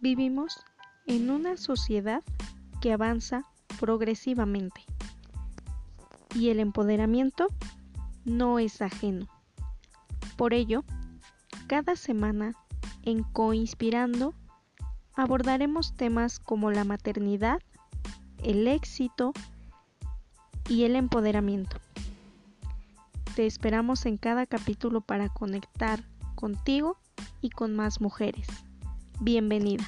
Vivimos en una sociedad que avanza progresivamente y el empoderamiento no es ajeno. Por ello, cada semana en Coinspirando abordaremos temas como la maternidad, el éxito y el empoderamiento. Te esperamos en cada capítulo para conectar contigo y con más mujeres. Bienvenida.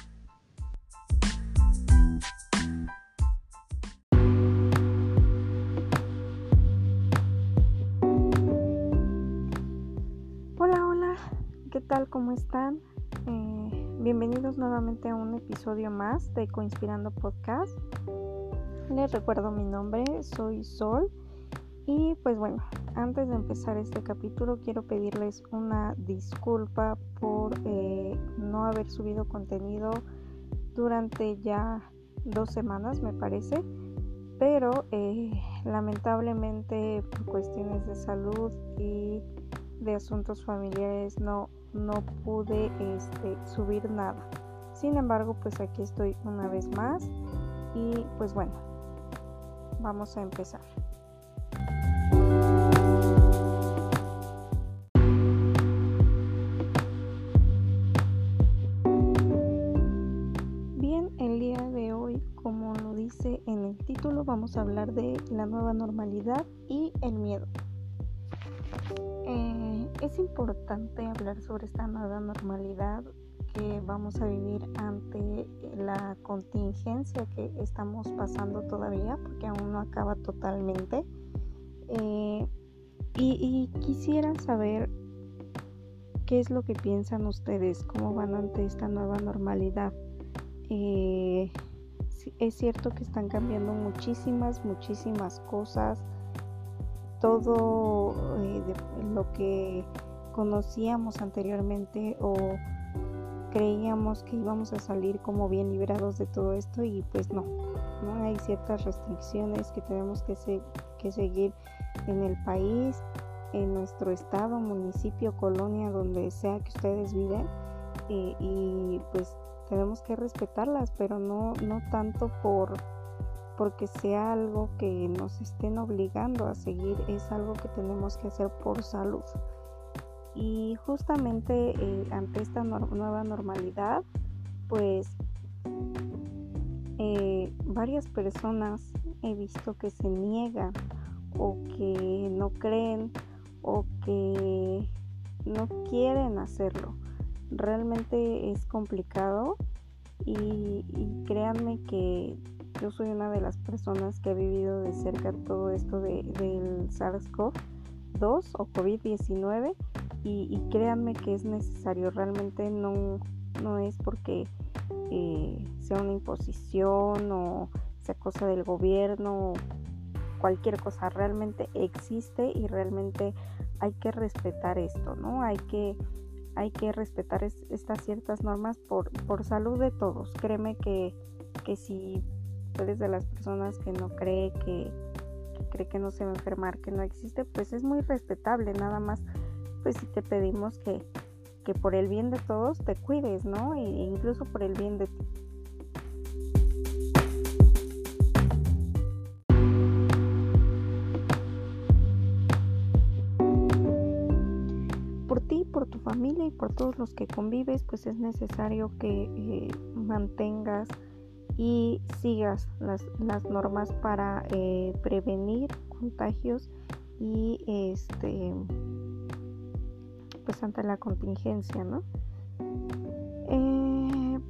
Hola, hola, ¿qué tal? ¿Cómo están? Eh, bienvenidos nuevamente a un episodio más de Coinspirando Podcast. Les recuerdo mi nombre, soy Sol y pues bueno, antes de empezar este capítulo quiero pedirles una disculpa por eh, no haber subido contenido durante ya dos semanas me parece. Pero eh, lamentablemente por cuestiones de salud y de asuntos familiares no no pude este, subir nada. Sin embargo pues aquí estoy una vez más y pues bueno vamos a empezar vamos a hablar de la nueva normalidad y el miedo. Eh, es importante hablar sobre esta nueva normalidad que vamos a vivir ante la contingencia que estamos pasando todavía, porque aún no acaba totalmente. Eh, y, quisiera saber qué es lo que piensan ustedes, cómo van ante esta nueva normalidad. Eh, es cierto que están cambiando muchísimas, muchísimas cosas. Todo eh, lo que conocíamos anteriormente o creíamos que íbamos a salir como bien liberados de todo esto y pues no, ¿no? hay ciertas restricciones que tenemos que, que seguir en el país, en nuestro estado, municipio, colonia, donde sea que ustedes viven eh, y pues tenemos que respetarlas, pero no, no tanto por porque sea algo que nos estén obligando a seguir, es algo que tenemos que hacer por salud. Y justamente eh, ante esta nueva normalidad, pues eh, varias personas he visto que se niegan o que no creen o que no quieren hacerlo realmente es complicado y, créanme que yo soy una de las personas que ha vivido de cerca todo esto de, del SARS-CoV-2 o COVID-19 y, créanme que es necesario, realmente no, no es porque eh, sea una imposición o sea cosa del gobierno o cualquier cosa, realmente existe y realmente hay que respetar esto, ¿no? Hay que hay que respetar estas ciertas normas por, por salud de todos. Créeme que, que si eres de las personas que no cree que, cree que no se va a enfermar, que no existe, pues es muy respetable. Nada más, pues si te pedimos que, que por el bien de todos te cuides, ¿no? E incluso por el bien de ti. Y por todos los que convives, pues es necesario que eh, mantengas y sigas las, normas para eh, prevenir contagios y este pues ante la contingencia, ¿no?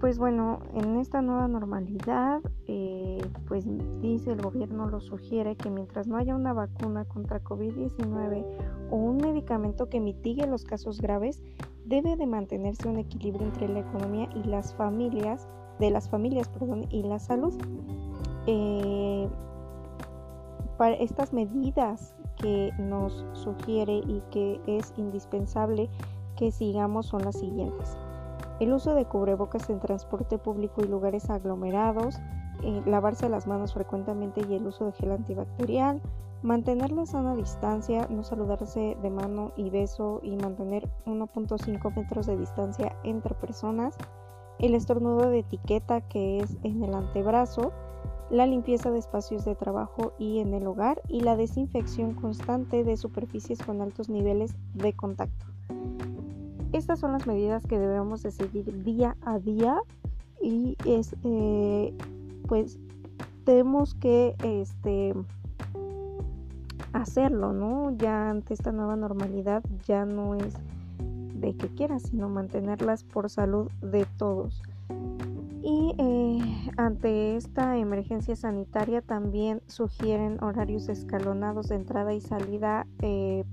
Pues bueno, en esta nueva normalidad, eh, pues dice el gobierno, lo sugiere que mientras no haya una vacuna contra COVID-19 o un medicamento que mitigue los casos graves, debe de mantenerse un equilibrio entre la economía y las familias, de las familias, perdón, y la salud. Eh, para estas medidas que nos sugiere y que es indispensable que sigamos son las siguientes el uso de cubrebocas en transporte público y lugares aglomerados, eh, lavarse las manos frecuentemente y el uso de gel antibacterial, mantener la sana distancia, no saludarse de mano y beso y mantener 1.5 metros de distancia entre personas, el estornudo de etiqueta que es en el antebrazo, la limpieza de espacios de trabajo y en el hogar y la desinfección constante de superficies con altos niveles de contacto. Estas son las medidas que debemos de seguir día a día y es eh, pues tenemos que este hacerlo, ¿no? Ya ante esta nueva normalidad ya no es de que quieras, sino mantenerlas por salud de todos. Y eh, ante esta emergencia sanitaria también sugieren horarios escalonados de entrada y salida eh,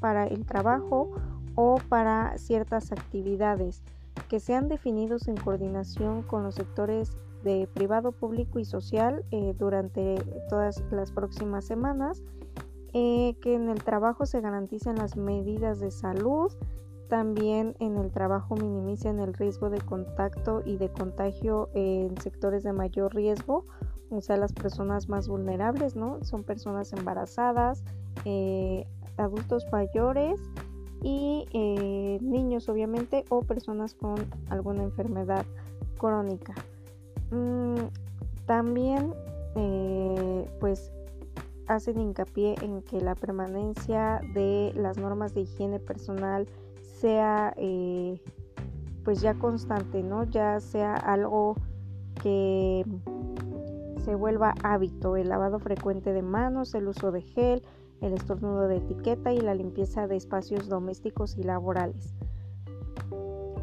para el trabajo o para ciertas actividades que sean definidos en coordinación con los sectores de privado, público y social eh, durante todas las próximas semanas, que en el trabajo se garanticen las medidas de salud, también en el trabajo minimicen el riesgo de contacto y de contagio en sectores de mayor riesgo, o sea, las personas más vulnerables, ¿no? Son personas embarazadas, eh, adultos mayores y eh, niños, obviamente, o personas con alguna enfermedad crónica. Mm, también, eh, pues, hacen hincapié en que la permanencia de las normas de higiene personal, sea eh, pues ya constante, ¿no? Ya sea algo que se vuelva hábito, el lavado frecuente de manos, el uso de gel, el estornudo de etiqueta y la limpieza de espacios domésticos y laborales.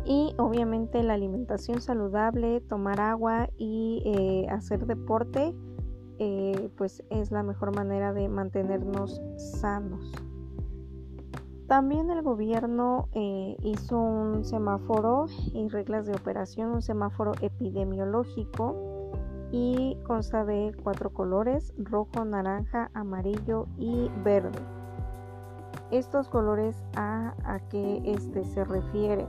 Y obviamente la alimentación saludable, tomar agua y eh, hacer deporte, eh, pues es la mejor manera de mantenernos sanos. También el gobierno eh, hizo un semáforo y reglas de operación, un semáforo epidemiológico y consta de cuatro colores, rojo, naranja, amarillo y verde. Estos colores a, qué este, se refieren.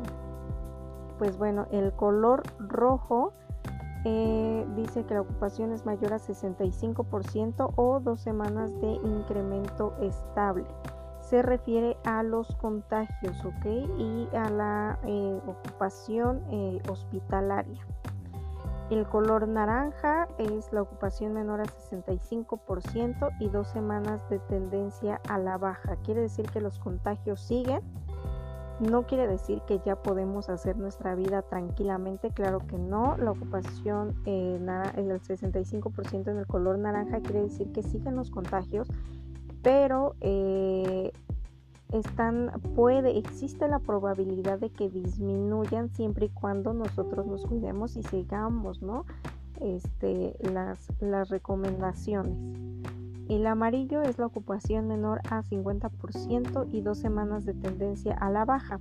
Pues bueno, el color rojo eh, dice que la ocupación es mayor a 65% o dos semanas de incremento estable se refiere a los contagios, ¿ok? Y a la eh, ocupación eh, hospitalaria. El color naranja es la ocupación menor a 65% y dos semanas de tendencia a la baja. Quiere decir que los contagios siguen. No quiere decir que ya podemos hacer nuestra vida tranquilamente, claro que no. La ocupación eh, el 65% en el color naranja quiere decir que siguen los contagios pero eh, están, puede, existe la probabilidad de que disminuyan siempre y cuando nosotros nos cuidemos y sigamos, ¿no? Este, las, las recomendaciones. El amarillo es la ocupación menor a 50% y dos semanas de tendencia a la baja.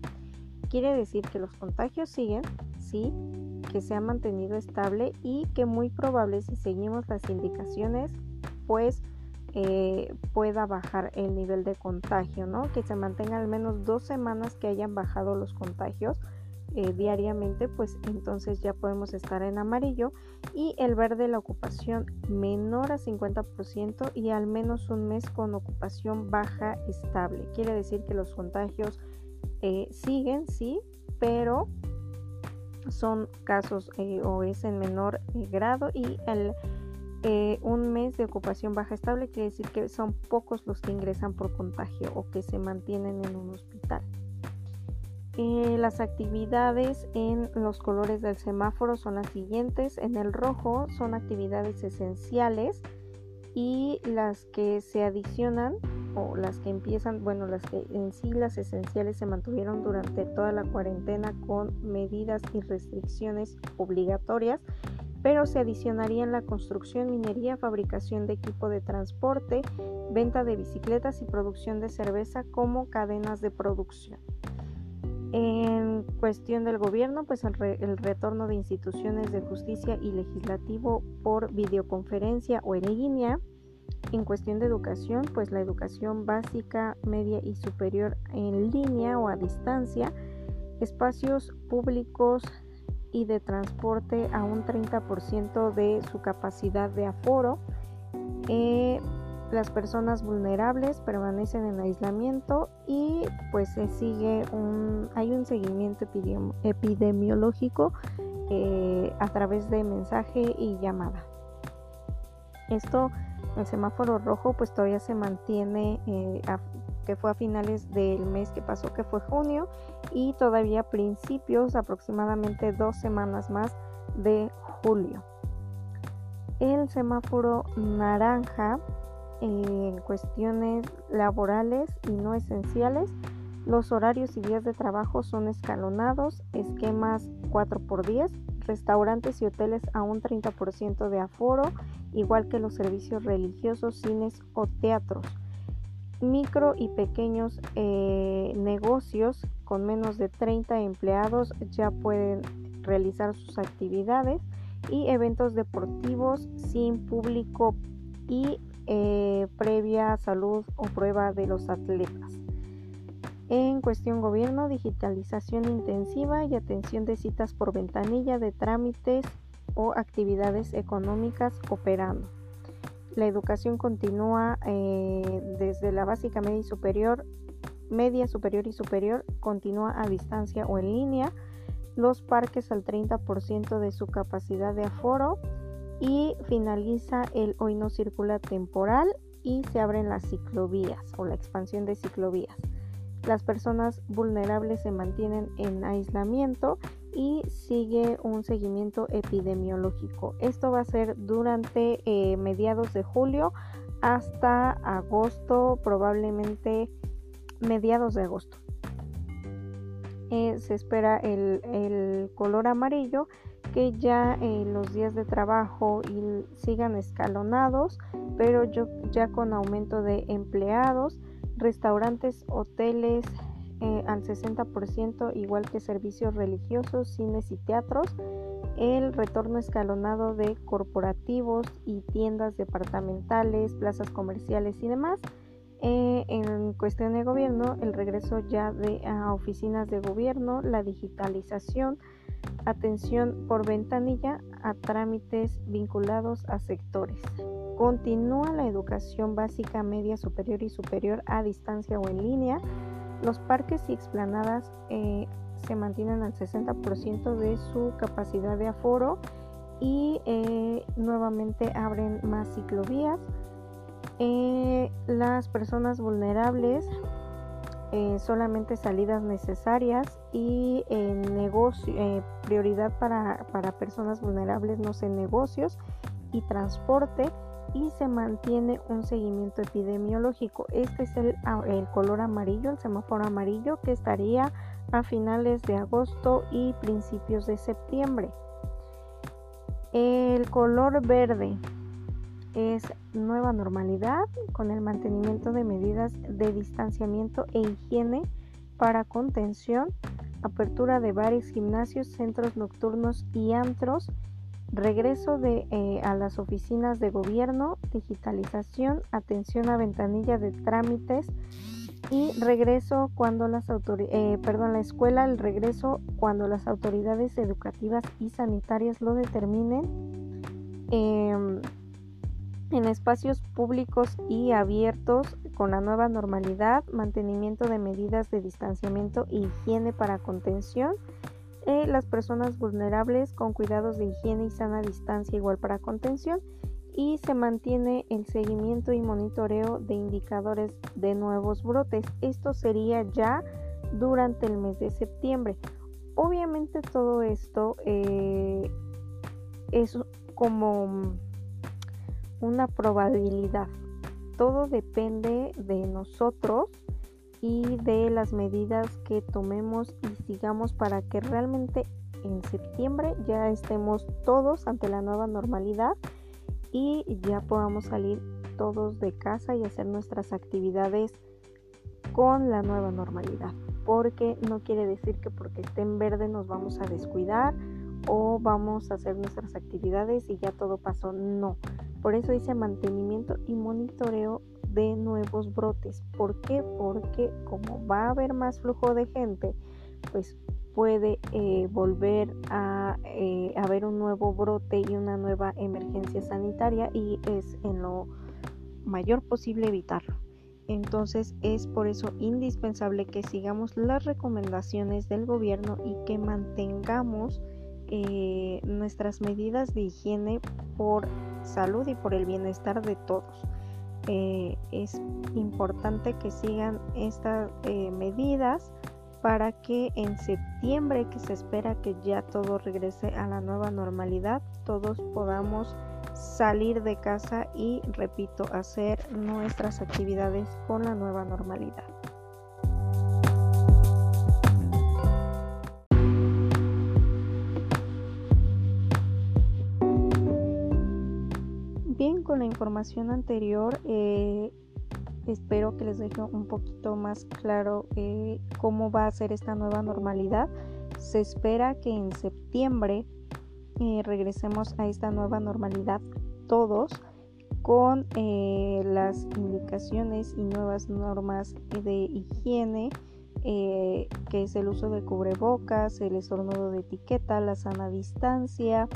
Quiere decir que los contagios siguen, sí, que se ha mantenido estable y que muy probable si seguimos las indicaciones, pues eh, pueda bajar el nivel de contagio, ¿no? Que se mantenga al menos dos semanas que hayan bajado los contagios eh, diariamente, pues entonces ya podemos estar en amarillo. Y el verde, la ocupación menor a 50% y al menos un mes con ocupación baja estable. Quiere decir que los contagios eh, siguen, sí, pero son casos o es en menor grado y el eh, un mes de ocupación baja estable quiere decir que son pocos los que ingresan por contagio o que se mantienen en un hospital. Eh, las actividades en los colores del semáforo son las siguientes. En el rojo son actividades esenciales y las que se adicionan o las que empiezan, bueno, las que en sí las esenciales se mantuvieron durante toda la cuarentena con medidas y restricciones obligatorias pero se adicionarían la construcción, minería, fabricación de equipo de transporte, venta de bicicletas y producción de cerveza como cadenas de producción. En cuestión del gobierno, pues el, retorno de instituciones de justicia y legislativo por videoconferencia o en línea. En cuestión de educación, pues la educación básica, media y superior en línea o a distancia. Espacios públicos y de transporte a un 30% de su capacidad de aforo. Eh, las personas vulnerables permanecen en aislamiento y pues se sigue un hay un seguimiento epidemiológico eh, a través de mensaje y llamada. Esto, el semáforo rojo, pues todavía se mantiene, eh, que fue a finales del mes que pasó, que fue junio, y todavía principios, aproximadamente dos semanas más de julio. El semáforo naranja en cuestiones laborales y no esenciales, los horarios y días de trabajo son escalonados, esquemas 4x10, restaurantes y hoteles a un 30% de aforo, igual que los servicios religiosos, cines o teatros. Micro y pequeños eh, negocios con menos de 30 empleados ya pueden realizar sus actividades y eventos deportivos sin público y eh, previa salud o prueba de los atletas. En cuestión gobierno, digitalización intensiva y atención de citas por ventanilla de trámites o actividades económicas operando. La educación continúa eh, desde la básica media y superior, media superior y superior, continúa a distancia o en línea. Los parques al 30% de su capacidad de aforo y finaliza el hoy no circula temporal y se abren las ciclovías o la expansión de ciclovías. Las personas vulnerables se mantienen en aislamiento y sigue un seguimiento epidemiológico. Esto va a ser durante eh, mediados de julio hasta agosto, probablemente mediados de agosto. Eh, se espera el, el color amarillo que ya en los días de trabajo sigan escalonados, pero ya con aumento de empleados, restaurantes, hoteles eh, al 60%, igual que servicios religiosos, cines y teatros, el retorno escalonado de corporativos y tiendas departamentales, plazas comerciales y demás. Eh, en cuestión de gobierno, el regreso ya de oficinas de gobierno, la digitalización, atención por ventanilla a trámites vinculados a sectores. Continúa la educación básica, media, superior y superior a distancia o en línea. Los parques y explanadas eh, se mantienen al 60% de su capacidad de aforo y eh, nuevamente abren más ciclovías. Eh, las personas vulnerables solamente salidas necesarias y negocio, prioridad para, personas vulnerables, no sé, negocios y transporte y se mantiene un seguimiento epidemiológico. Este es el, el color amarillo, el semáforo amarillo que estaría a finales de agosto y principios de septiembre. El color verde es nueva normalidad con el mantenimiento de medidas de distanciamiento e higiene para contención, apertura de bares, gimnasios, centros nocturnos y antros, regreso de, eh, a las oficinas de gobierno, digitalización, atención a ventanilla de trámites y regreso cuando las eh, perdón, la escuela, el regreso cuando las autoridades educativas y sanitarias lo determinen. Em, en espacios públicos y abiertos con la nueva normalidad, mantenimiento de medidas de distanciamiento e higiene para contención, eh, las personas vulnerables con cuidados de higiene y sana distancia igual para contención y se mantiene el seguimiento y monitoreo de indicadores de nuevos brotes. Esto sería ya durante el mes de septiembre. Obviamente todo esto eh, es como una probabilidad. Todo depende de nosotros y de las medidas que tomemos y sigamos para que realmente en septiembre ya estemos todos ante la nueva normalidad y ya podamos salir todos de casa y hacer nuestras actividades con la nueva normalidad. Porque no quiere decir que porque esté en verde nos vamos a descuidar o vamos a hacer nuestras actividades y ya todo pasó. No, por eso dice mantenimiento y monitoreo de nuevos brotes. ¿Por qué? Porque como va a haber más flujo de gente, pues puede eh, volver a eh, haber un nuevo brote y una nueva emergencia sanitaria y es en lo mayor posible evitarlo. Entonces es por eso indispensable que sigamos las recomendaciones del gobierno y que mantengamos eh, nuestras medidas de higiene por salud y por el bienestar de todos. Eh, es importante que sigan estas eh, medidas para que en septiembre, que se espera que ya todo regrese a la nueva normalidad, todos podamos salir de casa y, repito, hacer nuestras actividades con la nueva normalidad. Con la información anterior, eh, espero que les deje un poquito más claro eh, cómo va a ser esta nueva normalidad. Se espera que en septiembre eh, regresemos a esta nueva normalidad todos con las indicaciones y nuevas normas de higiene que es el uso de cubrebocas, el estornudo de etiqueta, la sana distancia,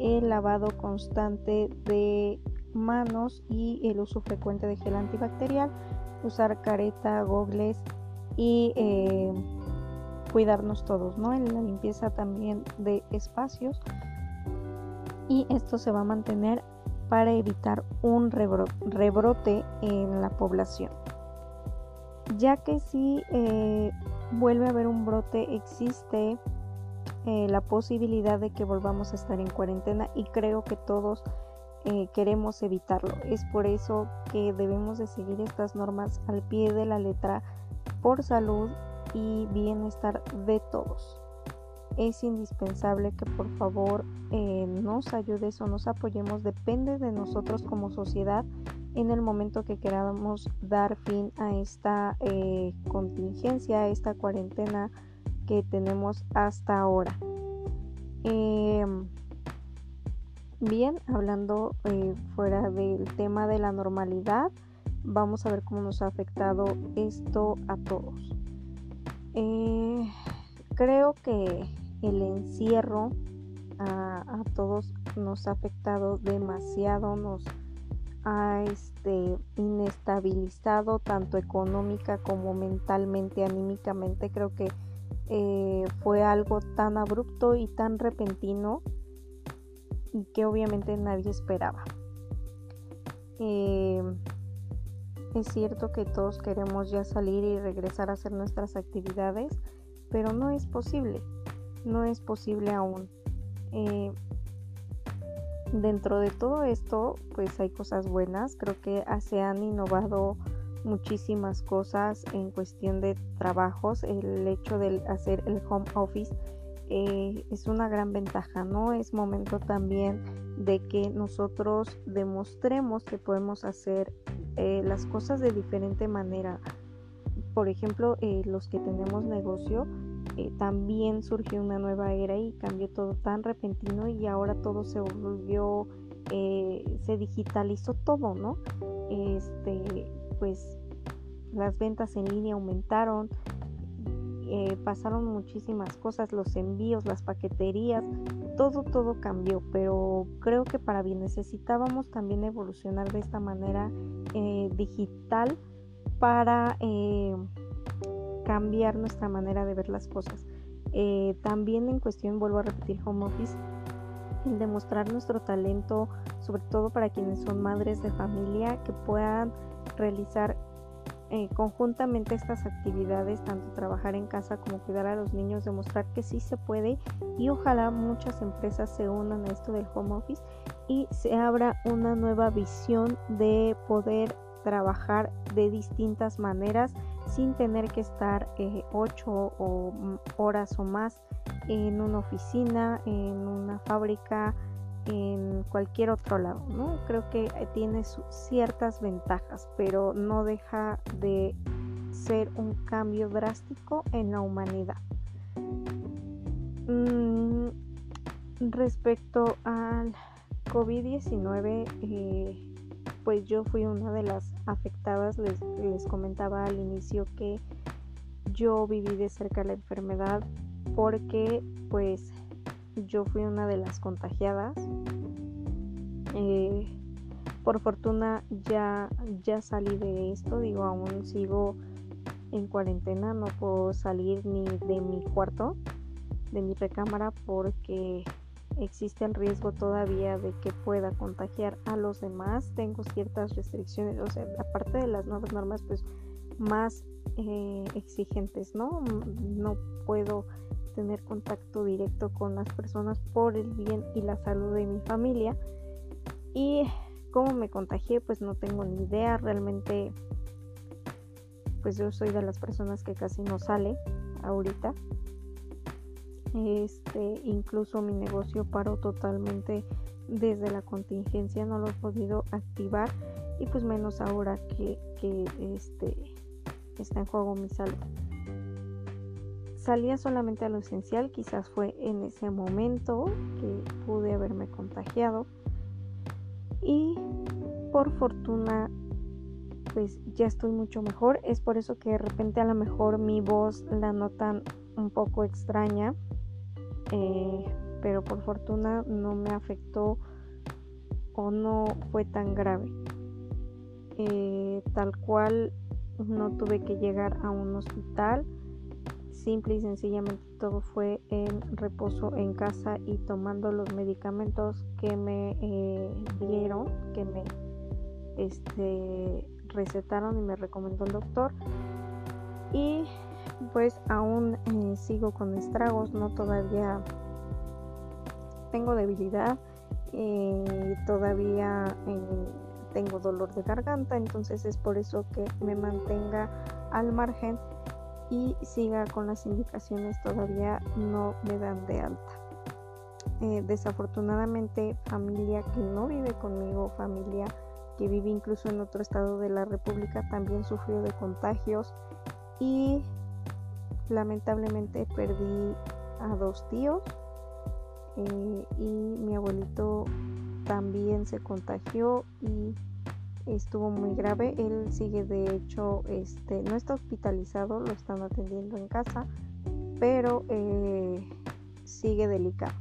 el lavado constante de manos y el uso frecuente de gel antibacterial, usar careta, gogles y eh, cuidarnos todos, ¿no? En la limpieza también de espacios y esto se va a mantener para evitar un rebrote en la población. Ya que si eh, vuelve a haber un brote, existe eh, la posibilidad de que volvamos a estar en cuarentena y creo que todos eh, queremos evitarlo. Es por eso que debemos de seguir estas normas al pie de la letra por salud y bienestar de todos. Es indispensable que por favor eh, nos ayudes o nos apoyemos, depende de nosotros como sociedad en el momento que queramos dar fin a esta eh, contingencia, a esta cuarentena que tenemos hasta ahora. Em, Bien, hablando eh, fuera del tema de la normalidad, vamos a ver cómo nos ha afectado esto a todos. Eh, creo que el encierro a, todos nos ha afectado demasiado, nos ha este, inestabilizado tanto económica como mentalmente, anímicamente. Creo que eh, fue algo tan abrupto y tan repentino y que obviamente nadie esperaba. Eh, es cierto que todos queremos ya salir y regresar a hacer nuestras actividades, pero no es posible, no es posible aún. Eh, dentro de todo esto, pues hay cosas buenas, creo que se han innovado muchísimas cosas en cuestión de trabajos, el hecho de hacer el home office eh, es una gran ventaja, ¿no? Es momento también de que nosotros demostremos que podemos hacer eh, las cosas de diferente manera. Por ejemplo, eh, los que tenemos negocio, también surgió una nueva era y cambió todo tan repentino y ahora todo se volvió, se digitalizó todo, ¿no? Este, pues las ventas en línea aumentaron, eh, pasaron muchísimas cosas, los envíos, las paqueterías, todo, todo cambió, pero creo que para bien necesitábamos también evolucionar de esta manera eh, digital para eh, cambiar nuestra manera de ver las cosas. también en cuestión, vuelvo a repetir, home office, demostrar nuestro talento, sobre todo para quienes son madres de familia, que puedan realizar eh, conjuntamente estas actividades, tanto trabajar en casa como cuidar a los niños, demostrar que sí se puede y ojalá muchas empresas se unan a esto del home office y se abra una nueva visión de poder trabajar de distintas maneras sin tener que estar eh, ocho horas o más en una oficina, en una fábrica, en cualquier otro lado, ¿no? Creo que eh, tiene ciertas ventajas, pero no deja de ser un cambio drástico en la humanidad. Mm, respecto al COVID-19, eh, pues yo fui una de las afectadas, les, les comentaba al inicio que yo viví de cerca la enfermedad porque pues yo fui una de las contagiadas. Eh, por fortuna ya, ya salí de esto, digo, aún sigo en cuarentena, no puedo salir ni de mi cuarto. de mi recámara porque existe el riesgo todavía de que pueda contagiar a los demás. Tengo ciertas restricciones, o sea, aparte de las nuevas normas, pues más eh, exigentes, ¿no? No puedo tener contacto directo con las personas por el bien y la salud de mi familia. Y cómo me contagié, pues no tengo ni idea. Realmente, pues yo soy de las personas que casi no sale ahorita. Este, incluso mi negocio paró totalmente desde la contingencia, no lo he podido activar y pues menos ahora que, que este, está en juego mi salud. Salía solamente a lo esencial, quizás fue en ese momento que pude haberme contagiado y por fortuna pues ya estoy mucho mejor. Es por eso que de repente a lo mejor mi voz la notan un poco extraña eh, pero por fortuna no me afectó o no fue tan grave. Eh, tal cual no tuve que llegar a un hospital, simple y sencillamente todo fue en reposo en casa y tomando los medicamentos que me eh, dieron, que me este, recetaron y me recomendó el doctor. Y pues aún eh, sigo con estragos, no todavía tengo debilidad, eh, todavía eh, tengo dolor de garganta, entonces es por eso que me mantenga al margen y siga con las indicaciones, todavía no me dan de alta. desafortunadamente familia que no vive conmigo, familia que vive incluso en otro estado de la República, también sufrió de contagios y lamentablemente perdí a dos tíos eh, y mi abuelito también se contagió y estuvo muy grave. Él sigue de hecho, este, no está hospitalizado, lo están atendiendo en casa, pero eh, sigue delicado.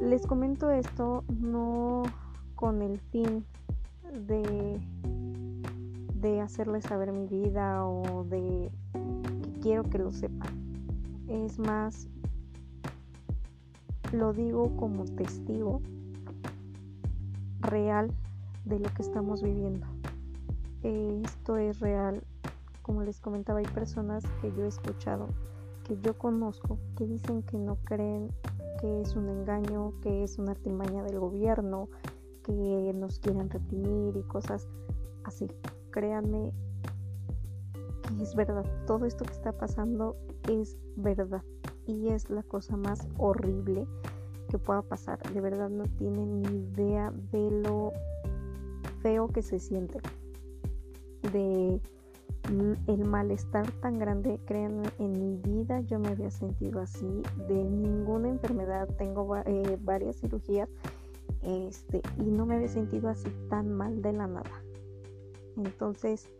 Les comento esto no con el fin de, de hacerles saber mi vida o de quiero que lo sepan. Es más, lo digo como testigo real de lo que estamos viviendo. Esto es real. Como les comentaba, hay personas que yo he escuchado, que yo conozco, que dicen que no creen que es un engaño, que es una artimaña del gobierno, que nos quieren reprimir y cosas así. Créanme es verdad, todo esto que está pasando es verdad y es la cosa más horrible que pueda pasar. De verdad no tienen ni idea de lo feo que se siente, de el malestar tan grande, créanme, en mi vida yo me había sentido así, de ninguna enfermedad, tengo eh, varias cirugías, este, y no me había sentido así tan mal de la nada. Entonces,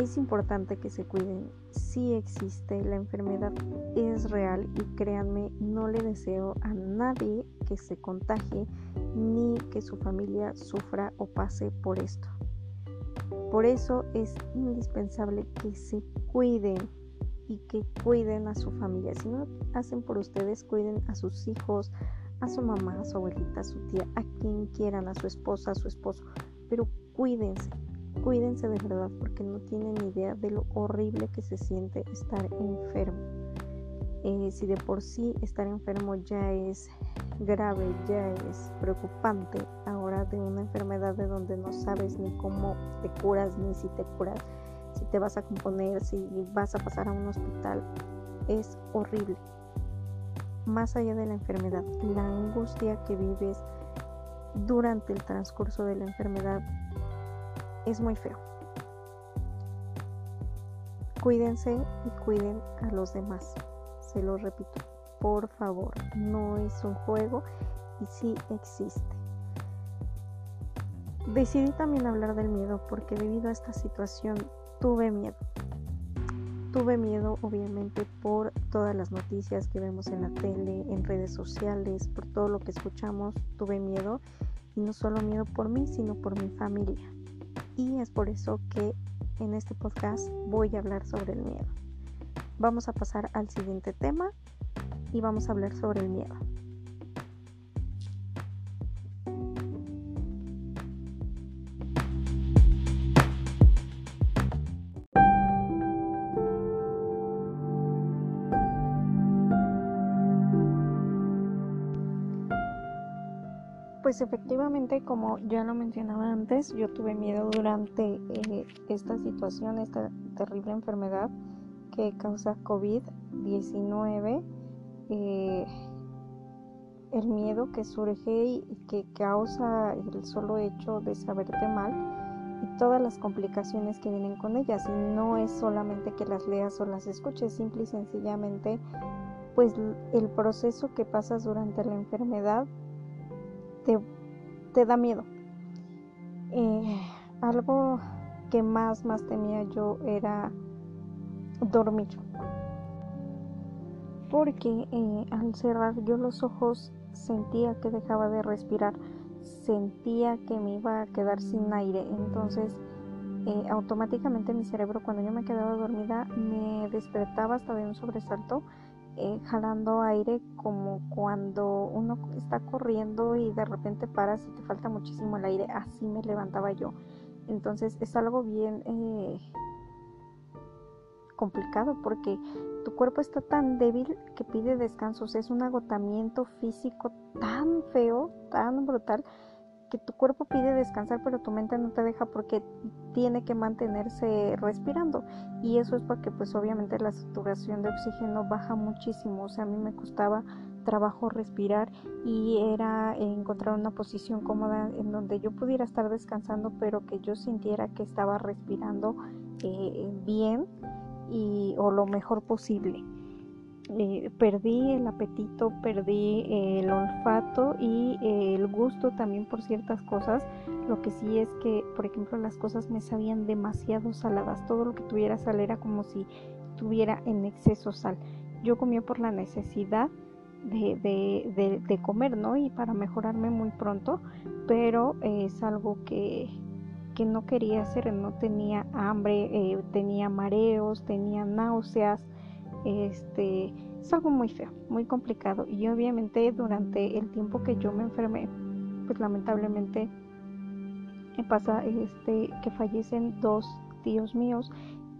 es importante que se cuiden. Si existe, la enfermedad es real y créanme, no le deseo a nadie que se contagie ni que su familia sufra o pase por esto. Por eso es indispensable que se cuiden y que cuiden a su familia. Si no hacen por ustedes, cuiden a sus hijos, a su mamá, a su abuelita, a su tía, a quien quieran, a su esposa, a su esposo. Pero cuídense, Cuídense de verdad porque no tienen idea de lo horrible que se siente estar enfermo. Eh, si de por sí estar enfermo ya es grave, ya es preocupante, ahora de una enfermedad de donde no sabes ni cómo te curas, ni si te curas, si te vas a componer, si vas a pasar a un hospital, es horrible. Más allá de la enfermedad, la angustia que vives durante el transcurso de la enfermedad es muy feo. Cuídense y cuiden a los demás. Se lo repito, por favor, no es un juego y sí existe. Decidí también hablar del miedo porque debido a esta situación tuve miedo. Tuve miedo obviamente por todas las noticias que vemos en la tele, en redes sociales, por todo lo que escuchamos. Tuve miedo y no solo miedo por mí, sino por mi familia y es por eso que en este podcast voy a hablar sobre el miedo. vamos a pasar al siguiente tema y vamos a hablar sobre el miedo. Pues efectivamente, como ya lo mencionaba antes, yo tuve miedo durante eh, esta situación, esta terrible enfermedad que causa COVID-19, eh, el miedo que surge y que causa el solo hecho de saberte mal y todas las complicaciones que vienen con ellas. Y no es solamente que las leas o las escuches, simple y sencillamente, pues el proceso que pasas durante la enfermedad te, da miedo. Eh, algo que más, más temía yo era dormir. Porque eh, al cerrar yo los ojos sentía que dejaba de respirar, sentía que me iba a quedar sin aire. Entonces, eh, automáticamente mi cerebro, cuando yo me quedaba dormida, me despertaba hasta de un sobresalto eh, jalando aire como cuando uno está corriendo y de repente paras y te falta muchísimo el aire, así me levantaba yo. Entonces es algo bien eh, complicado porque tu cuerpo está tan débil que pide descansos, es un agotamiento físico tan feo, tan brutal que tu cuerpo pide descansar, pero tu mente no te deja porque tiene que mantenerse respirando. Y eso es porque pues obviamente la saturación de oxígeno baja muchísimo. O sea, a mí me costaba trabajo respirar y era encontrar una posición cómoda en donde yo pudiera estar descansando, pero que yo sintiera que estaba respirando eh, bien y o lo mejor posible. Eh, perdí el apetito, perdí el olfato y eh, el gusto también por ciertas cosas. Lo que sí es que, por ejemplo, las cosas me sabían demasiado saladas. Todo lo que tuviera sal era como si tuviera en exceso sal. Yo comía por la necesidad de, comer, ¿no? Y para mejorarme muy pronto, pero es algo que, no quería hacer. No tenía hambre, eh, tenía mareos, tenía náuseas este, es algo muy feo, muy complicado. Y obviamente durante el tiempo que yo me enfermé, pues lamentablemente me pasa este, que fallecen dos tíos míos,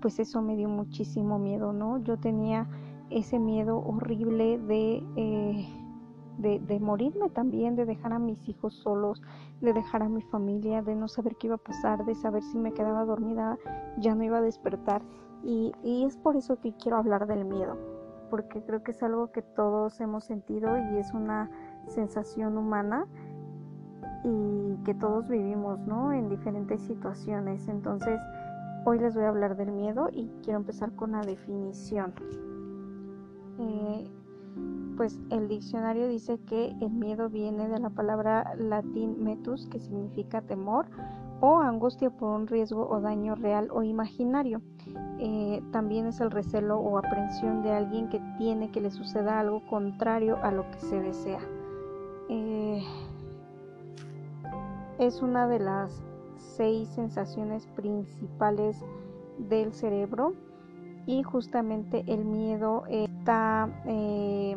pues eso me dio muchísimo miedo, ¿no? Yo tenía ese miedo horrible de, eh, de, de, morirme también, de dejar a mis hijos solos, de dejar a mi familia, de no saber qué iba a pasar, de saber si me quedaba dormida, ya no iba a despertar. Y, es por eso que quiero hablar del miedo, porque creo que es algo que todos hemos sentido y es una sensación humana y que todos vivimos, ¿no? En diferentes situaciones. Entonces, hoy les voy a hablar del miedo y quiero empezar con la definición. Eh, pues el diccionario dice que el miedo viene de la palabra latín metus, que significa temor o angustia por un riesgo o daño real o imaginario. Eh, también es el recelo o aprensión de alguien que tiene que le suceda algo contrario a lo que se desea. Eh, es una de las seis sensaciones principales del cerebro y justamente el miedo eh,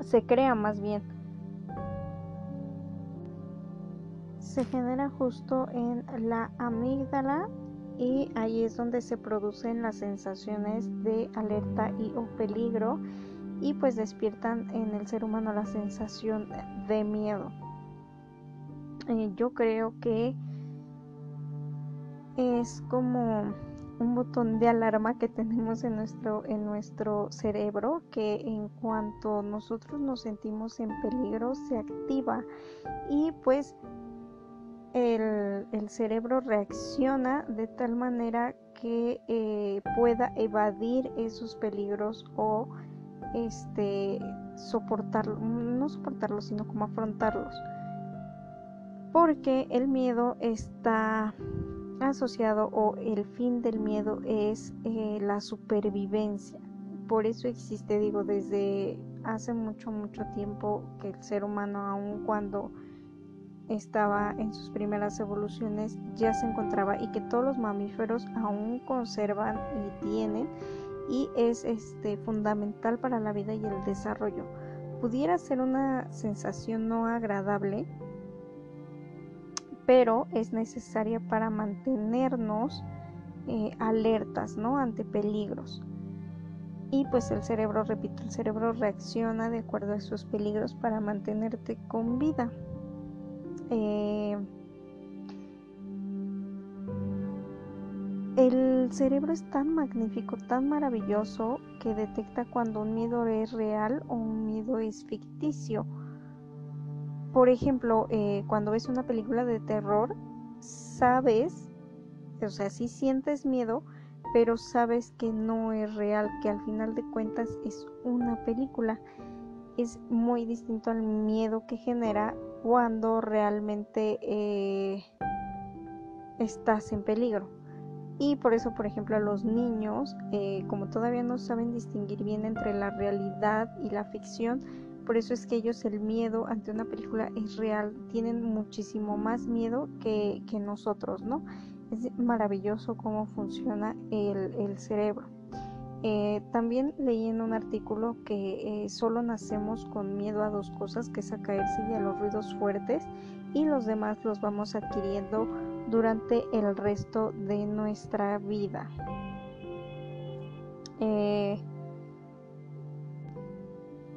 se crea más bien se genera justo en la amígdala y ahí es donde se producen las sensaciones de alerta y o peligro y pues despiertan en el ser humano la sensación de miedo. Eh, yo creo que es como un botón de alarma que tenemos en nuestro, en nuestro cerebro que en cuanto nosotros nos sentimos en peligro se activa y pues el, cerebro reacciona de tal manera que eh, pueda evadir esos peligros o este soportarlo, no soportarlos, sino como afrontarlos. Porque el miedo está asociado o el fin del miedo es eh, la supervivencia. Por eso existe, digo, desde hace mucho, mucho tiempo que el ser humano, aun cuando estaba en sus primeras evoluciones ya se encontraba y que todos los mamíferos aún conservan y tienen y es este, fundamental para la vida y el desarrollo. Pudiera ser una sensación no agradable, pero es necesaria para mantenernos eh, alertas ¿no? ante peligros. Y pues el cerebro, repito, el cerebro reacciona de acuerdo a esos peligros para mantenerte con vida. Eh, el cerebro es tan magnífico, tan maravilloso, que detecta cuando un miedo es real o un miedo es ficticio. Por ejemplo, eh, cuando ves una película de terror, sabes, o sea, sí sientes miedo, pero sabes que no es real, que al final de cuentas es una película. Es muy distinto al miedo que genera cuando realmente eh, estás en peligro. Y por eso, por ejemplo, a los niños, eh, como todavía no saben distinguir bien entre la realidad y la ficción, por eso es que ellos el miedo ante una película es real, tienen muchísimo más miedo que, nosotros, ¿no? Es maravilloso cómo funciona el, cerebro. Eh, también leí en un artículo que eh, solo nacemos con miedo a dos cosas, que es a caerse y a los ruidos fuertes, y los demás los vamos adquiriendo durante el resto de nuestra vida. Eh,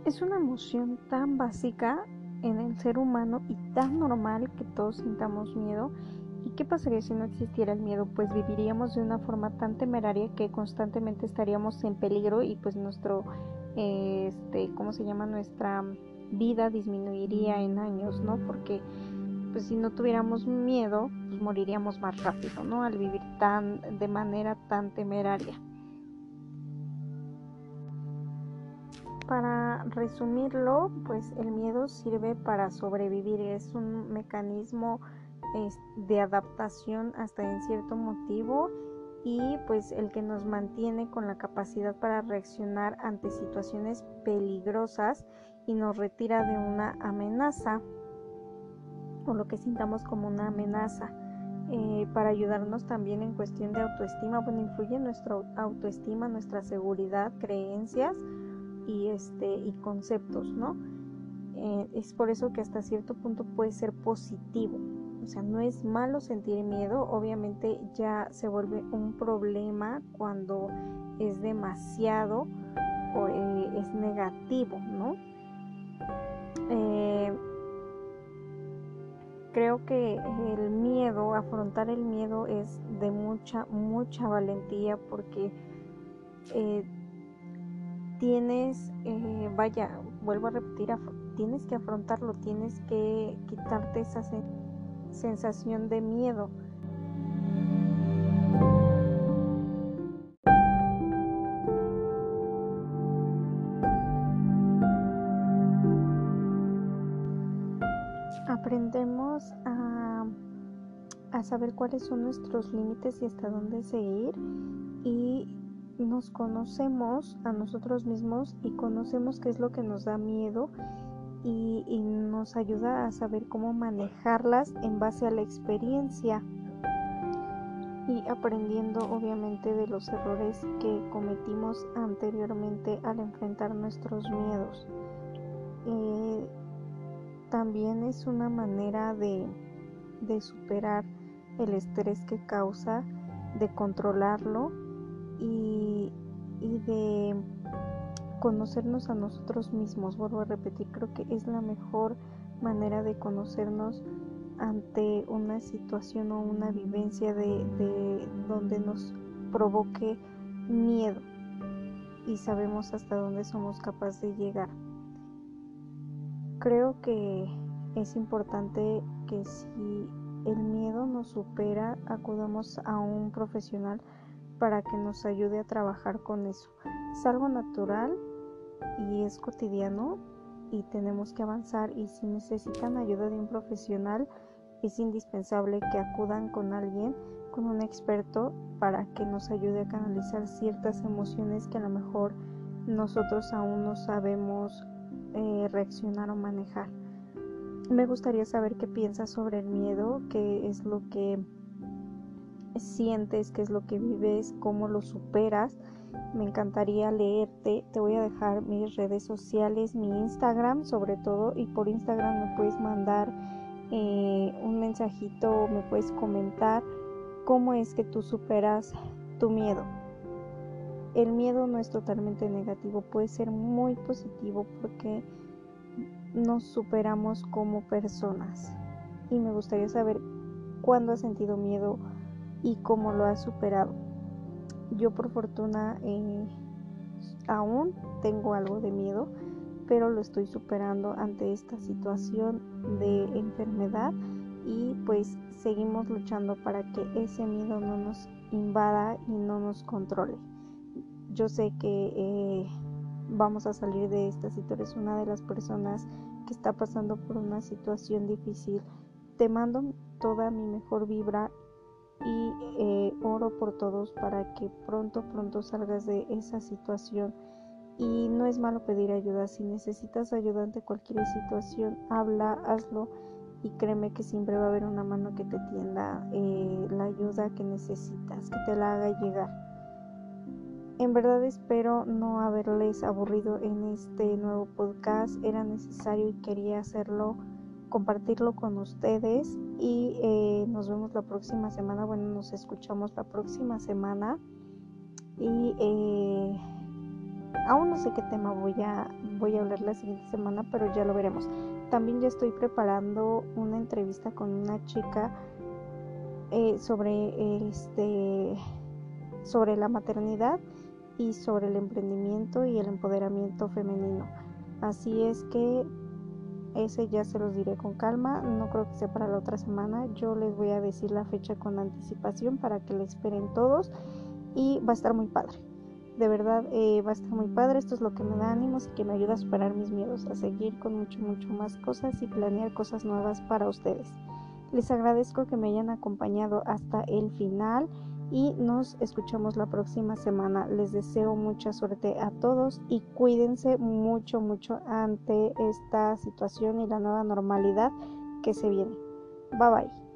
es una emoción tan básica en el ser humano y tan normal que todos sintamos miedo. ¿Y qué pasaría si no existiera el miedo? Pues viviríamos de una forma tan temeraria que constantemente estaríamos en peligro y pues nuestro, este, ¿cómo se llama? Nuestra vida disminuiría en años, ¿no? Porque pues si no tuviéramos miedo, pues moriríamos más rápido, ¿no? Al vivir tan, de manera tan temeraria. Para resumirlo, pues el miedo sirve para sobrevivir, es un mecanismo de adaptación hasta en cierto motivo y pues el que nos mantiene con la capacidad para reaccionar ante situaciones peligrosas y nos retira de una amenaza o lo que sintamos como una amenaza. Eh, para ayudarnos también en cuestión de autoestima, bueno, influye en nuestra autoestima, nuestra seguridad, creencias y, este, y conceptos, ¿no? Eh, es por eso que hasta cierto punto puede ser positivo. O sea, no es malo sentir miedo, obviamente ya se vuelve un problema cuando es demasiado o eh, es negativo, ¿no? Eh, creo que el miedo, afrontar el miedo es de mucha, mucha valentía porque tienes, eh, vaya, vuelvo a repetir, tienes que afrontarlo, tienes que quitarte esa sensación de miedo. Aprendemos a, a saber cuáles son nuestros límites y hasta dónde seguir y nos conocemos a nosotros mismos y conocemos qué es lo que nos da miedo y, nos ayuda a saber cómo manejarlas en base a la experiencia y aprendiendo obviamente de los errores que cometimos anteriormente al enfrentar nuestros miedos. Eh, también es una manera de, de superar el estrés que causa, de controlarlo y, de conocernos a nosotros mismos. Vuelvo a repetir, creo que es la mejor manera de conocernos ante una situación o una vivencia de, donde nos provoque miedo y sabemos hasta dónde somos capaces de llegar. Creo que es importante que si el miedo nos supera, acudamos a un profesional para que nos ayude a trabajar con eso. Es algo natural y es cotidiano y tenemos que avanzar y si necesitan ayuda de un profesional es indispensable que acudan con alguien, con un experto para que nos ayude a canalizar ciertas emociones que a lo mejor nosotros aún no sabemos eh, reaccionar o manejar. Me gustaría saber qué piensas sobre el miedo, qué es lo que sientes, qué es lo que vives, cómo lo superas Me encantaría leerte. Te voy a dejar mis redes sociales, mi Instagram sobre todo. Y por Instagram me puedes mandar eh, un mensajito, me puedes comentar cómo es que tú superas tu miedo. El miedo no es totalmente negativo, puede ser muy positivo porque nos superamos como personas. Y me gustaría saber cuándo has sentido miedo y cómo lo has superado. Yo por fortuna eh, aún tengo algo de miedo, pero lo estoy superando ante esta situación de enfermedad y pues seguimos luchando para que ese miedo no nos invada y no nos controle. Yo sé que eh, vamos a salir de esta situación. Es una de las personas que está pasando por una situación difícil. Te mando toda mi mejor vibra y eh, oro por todos para que pronto, pronto salgas de esa situación. Y no es malo pedir ayuda, si necesitas ayuda ante cualquier situación, habla, hazlo y créeme que siempre va a haber una mano que te tienda eh, la ayuda que necesitas, que te la haga llegar. En verdad espero no haberles aburrido en este nuevo podcast, era necesario y quería hacerlo compartirlo con ustedes y eh, nos vemos la próxima semana. Bueno, nos escuchamos la próxima semana y eh, aún no sé qué tema voy a, voy a hablar la siguiente semana, pero ya lo veremos. También ya estoy preparando una entrevista con una chica eh, sobre este sobre la maternidad y sobre el emprendimiento y el empoderamiento femenino. Así es que ese ya se los diré con calma, no creo que sea para la otra semana. Yo les voy a decir la fecha con anticipación para que le esperen todos y va a estar muy padre. De verdad eh, va a estar muy padre, esto es lo que me da ánimos y que me ayuda a superar mis miedos, a seguir con mucho, mucho más cosas y planear cosas nuevas para ustedes. Les agradezco que me hayan acompañado hasta el final y nos escuchamos la próxima semana. Les deseo mucha suerte a todos y cuídense mucho, mucho ante esta situación y la nueva normalidad que se viene. Bye bye.